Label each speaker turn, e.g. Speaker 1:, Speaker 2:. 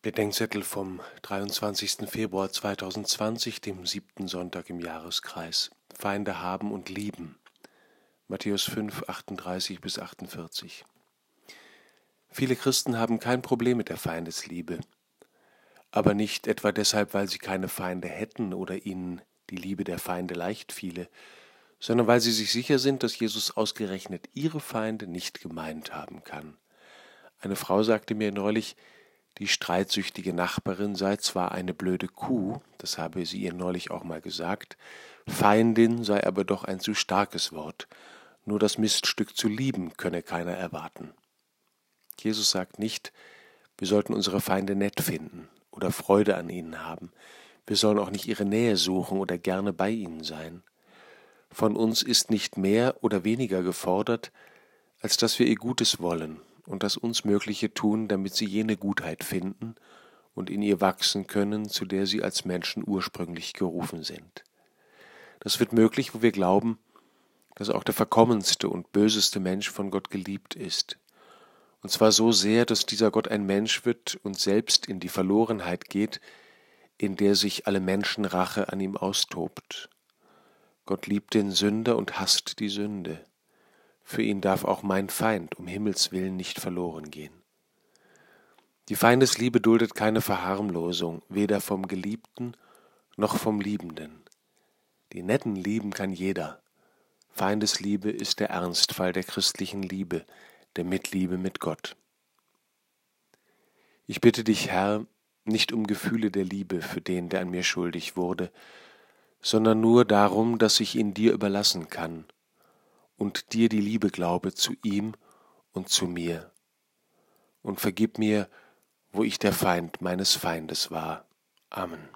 Speaker 1: Bedenkzettel vom 23. Februar 2020, dem siebten Sonntag im Jahreskreis. Feinde haben und lieben. Matthäus 5, 38 bis 48. Viele Christen haben kein Problem mit der Feindesliebe, aber nicht etwa deshalb, weil sie keine Feinde hätten oder ihnen die Liebe der Feinde leicht fiele, sondern weil sie sich sicher sind, dass Jesus ausgerechnet ihre Feinde nicht gemeint haben kann. Eine Frau sagte mir neulich, die streitsüchtige Nachbarin sei zwar eine blöde Kuh, das habe sie ihr neulich auch mal gesagt, Feindin sei aber doch ein zu starkes Wort, nur das Miststück zu lieben könne keiner erwarten. Jesus sagt nicht, wir sollten unsere Feinde nett finden oder Freude an ihnen haben, wir sollen auch nicht ihre Nähe suchen oder gerne bei ihnen sein. Von uns ist nicht mehr oder weniger gefordert, als dass wir ihr Gutes wollen und das uns Mögliche tun, damit sie jene Gutheit finden und in ihr wachsen können, zu der sie als Menschen ursprünglich gerufen sind. Das wird möglich, wo wir glauben, dass auch der verkommenste und böseste Mensch von Gott geliebt ist. Und zwar so sehr, dass dieser Gott ein Mensch wird und selbst in die Verlorenheit geht, in der sich alle Menschenrache an ihm austobt. Gott liebt den Sünder und hasst die Sünde. Für ihn darf auch mein Feind um Himmels willen nicht verloren gehen. Die Feindesliebe duldet keine Verharmlosung, weder vom Geliebten noch vom Liebenden. Die Netten lieben kann jeder. Feindesliebe ist der Ernstfall der christlichen Liebe, der Mitliebe mit Gott. Ich bitte dich, Herr, nicht um Gefühle der Liebe für den, der an mir schuldig wurde, sondern nur darum, dass ich ihn dir überlassen kann und dir die Liebe glaube zu ihm und zu mir. Und vergib mir, wo ich der Feind meines Feindes war. Amen.